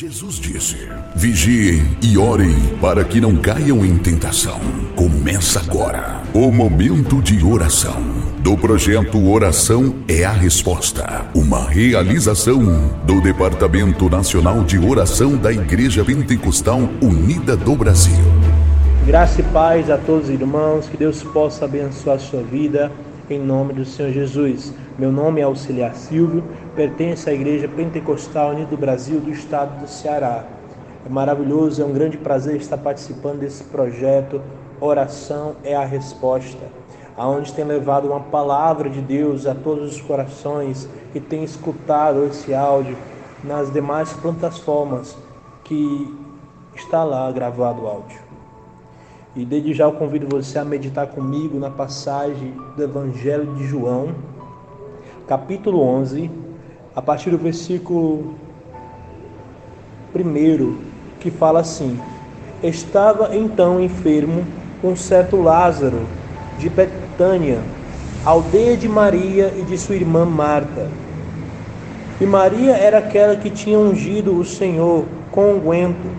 Jesus disse: Vigiem e orem para que não caiam em tentação. Começa agora o momento de oração do projeto Oração é a Resposta, uma realização do Departamento Nacional de Oração da Igreja Pentecostal Unida do Brasil. Graça e paz a todos os irmãos, que Deus possa abençoar a sua vida em nome do Senhor Jesus. Meu nome é Auxiliar Silvio, pertenço à Igreja Pentecostal Unida do Brasil do estado do Ceará. É maravilhoso, é um grande prazer estar participando desse projeto Oração é a Resposta, aonde tem levado uma palavra de Deus a todos os corações que têm escutado esse áudio nas demais plataformas que está lá gravado o áudio. E desde já eu convido você a meditar comigo na passagem do Evangelho de João, capítulo 11, a partir do versículo 1, que fala assim: Estava então enfermo um certo Lázaro de Betânia, aldeia de Maria e de sua irmã Marta. E Maria era aquela que tinha ungido o Senhor com unguento.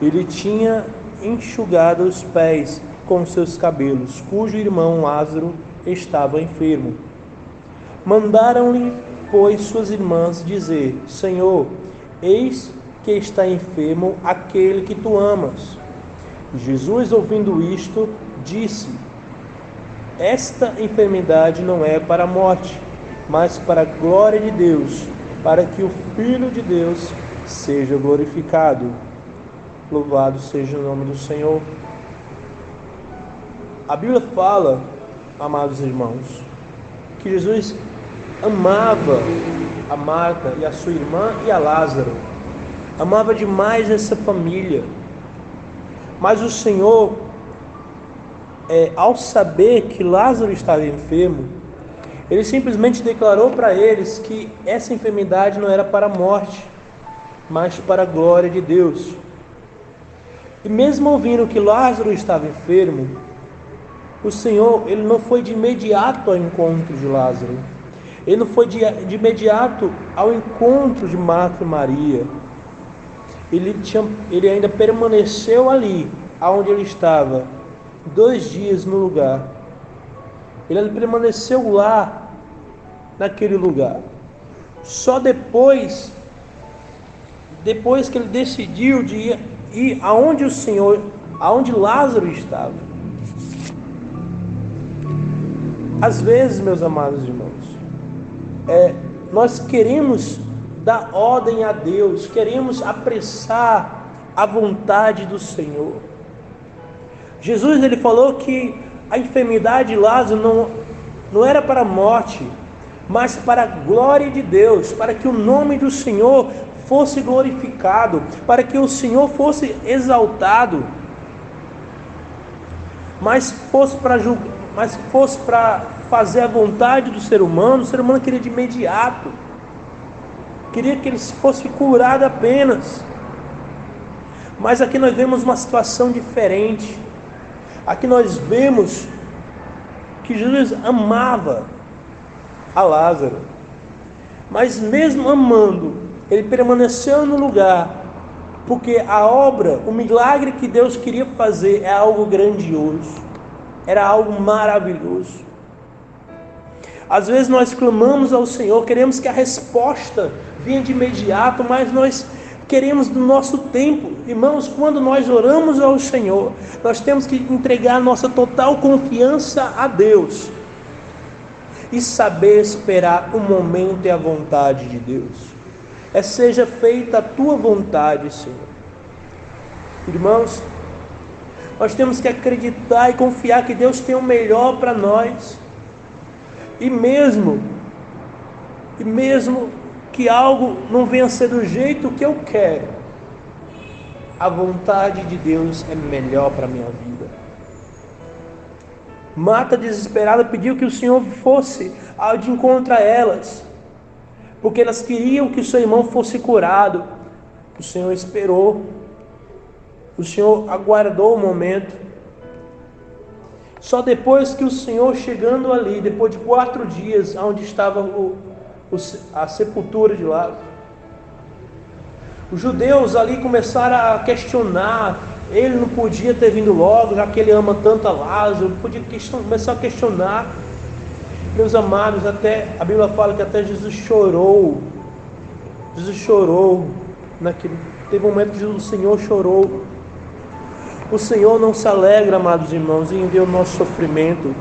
Ele tinha enxugado os pés com seus cabelos, cujo irmão Lázaro estava enfermo. Mandaram-lhe, pois, suas irmãs dizer: Senhor, eis que está enfermo aquele que tu amas. Jesus, ouvindo isto, disse: Esta enfermidade não é para a morte, mas para a glória de Deus, para que o Filho de Deus seja glorificado. Louvado seja o nome do Senhor. A Bíblia fala, amados irmãos, que Jesus amava a Marta e a sua irmã e a Lázaro. Amava demais essa família. Mas o Senhor, é, ao saber que Lázaro estava enfermo, ele simplesmente declarou para eles que essa enfermidade não era para a morte, mas para a glória de Deus. E mesmo ouvindo que Lázaro estava enfermo, o Senhor ele não foi de imediato ao encontro de Lázaro. Ele não foi de, de imediato ao encontro de Marta e Maria. Ele, tinha, ele ainda permaneceu ali, aonde ele estava, dois dias no lugar. Ele permaneceu lá, naquele lugar. Só depois, depois que ele decidiu de ir e aonde o Senhor, aonde Lázaro estava. Às vezes, meus amados irmãos, é, nós queremos dar ordem a Deus, queremos apressar a vontade do Senhor. Jesus ele falou que a enfermidade de Lázaro não, não era para a morte, mas para a glória de Deus, para que o nome do Senhor fosse glorificado, para que o Senhor fosse exaltado, mas fosse para mas fosse para fazer a vontade do ser humano, o ser humano queria de imediato. Queria que ele fosse curado apenas. Mas aqui nós vemos uma situação diferente. Aqui nós vemos que Jesus amava a Lázaro. Mas mesmo amando, ele permaneceu no lugar, porque a obra, o milagre que Deus queria fazer é algo grandioso, era algo maravilhoso. Às vezes nós clamamos ao Senhor, queremos que a resposta venha de imediato, mas nós queremos do nosso tempo. Irmãos, quando nós oramos ao Senhor, nós temos que entregar nossa total confiança a Deus e saber esperar o momento e a vontade de Deus é seja feita a tua vontade, Senhor. Irmãos, nós temos que acreditar e confiar que Deus tem o melhor para nós. E mesmo, e mesmo que algo não venha ser do jeito que eu quero, a vontade de Deus é melhor para a minha vida. Mata desesperada pediu que o Senhor fosse ao de encontro a elas porque elas queriam que o seu irmão fosse curado. O Senhor esperou, o Senhor aguardou o momento. Só depois que o Senhor chegando ali, depois de quatro dias, onde estava o, o, a sepultura de Lázaro, Os judeus ali começaram a questionar. Ele não podia ter vindo logo, já que ele ama tanto a Lázaro. Podia começar a questionar. Meus amados, até a Bíblia fala que até Jesus chorou. Jesus chorou naquele. Teve um momento que o Senhor chorou. O Senhor não se alegra, amados irmãos, em ver o nosso sofrimento,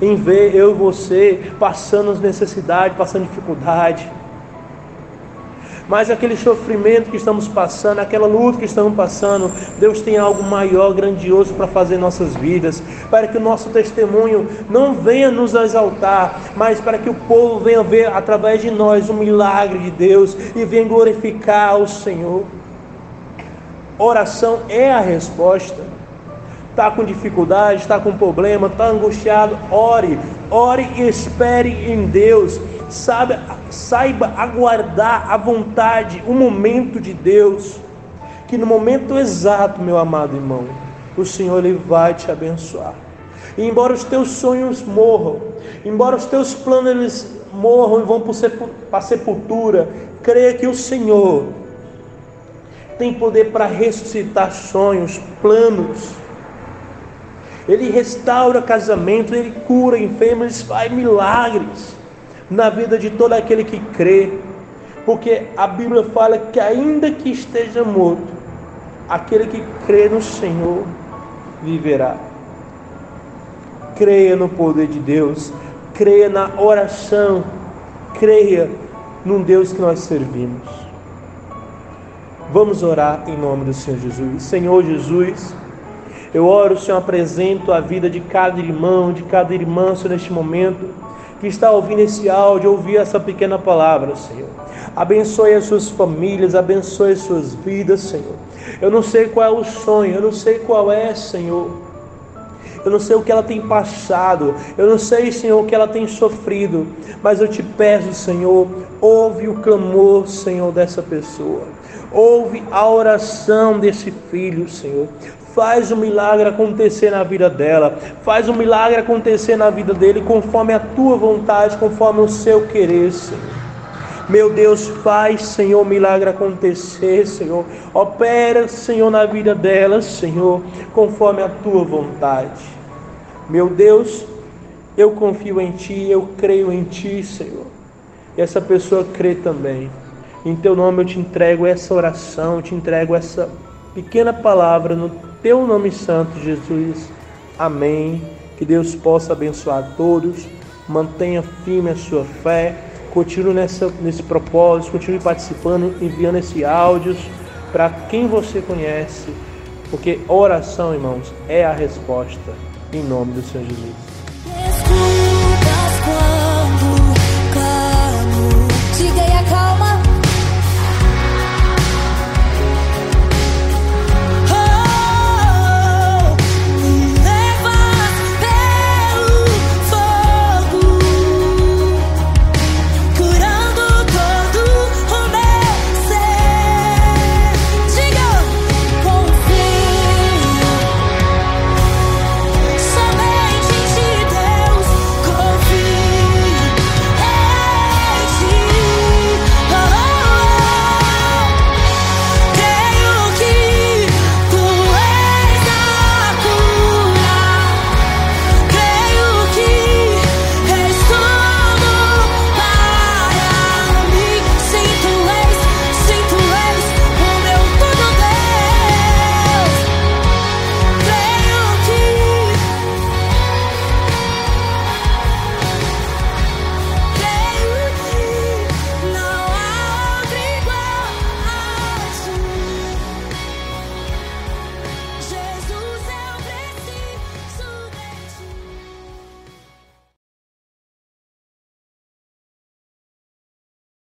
em ver eu e você passando as necessidades, passando dificuldade. Mas aquele sofrimento que estamos passando, aquela luta que estamos passando, Deus tem algo maior, grandioso para fazer em nossas vidas, para que o nosso testemunho não venha nos exaltar, mas para que o povo venha ver através de nós o milagre de Deus e venha glorificar o Senhor. Oração é a resposta. Está com dificuldade, está com problema, está angustiado, ore, ore e espere em Deus. Sabe, saiba aguardar a vontade, o momento de Deus, que no momento exato, meu amado irmão, o Senhor ele vai te abençoar. E embora os teus sonhos morram, embora os teus planos eles morram e vão para a sepultura, creia que o Senhor tem poder para ressuscitar sonhos, planos. Ele restaura casamento, ele cura enfermos, ele faz milagres na vida de todo aquele que crê. Porque a Bíblia fala que ainda que esteja morto, aquele que crê no Senhor viverá. Creia no poder de Deus, creia na oração, creia num Deus que nós servimos. Vamos orar em nome do Senhor Jesus. Senhor Jesus, eu oro, Senhor, apresento a vida de cada irmão, de cada irmã, Senhor, neste momento, que está ouvindo esse áudio, ouvir essa pequena palavra, Senhor. Abençoe as suas famílias, abençoe as suas vidas, Senhor. Eu não sei qual é o sonho, eu não sei qual é, Senhor. Eu não sei o que ela tem passado, eu não sei, Senhor, o que ela tem sofrido, mas eu te peço, Senhor, ouve o clamor, Senhor, dessa pessoa. Ouve a oração desse filho, Senhor. Faz o um milagre acontecer na vida dela. Faz o um milagre acontecer na vida dele, conforme a tua vontade, conforme o seu querer, Senhor. Meu Deus, faz, Senhor, milagre acontecer, Senhor. Opera, Senhor, na vida dela, Senhor, conforme a tua vontade. Meu Deus, eu confio em Ti, eu creio em Ti, Senhor. E essa pessoa crê também. Em teu nome eu te entrego essa oração, te entrego essa pequena palavra no teu nome santo, Jesus. Amém. Que Deus possa abençoar todos. Mantenha firme a sua fé. Continue nessa, nesse propósito, continue participando, enviando esses áudios para quem você conhece, porque oração, irmãos, é a resposta. Em nome do Senhor Jesus.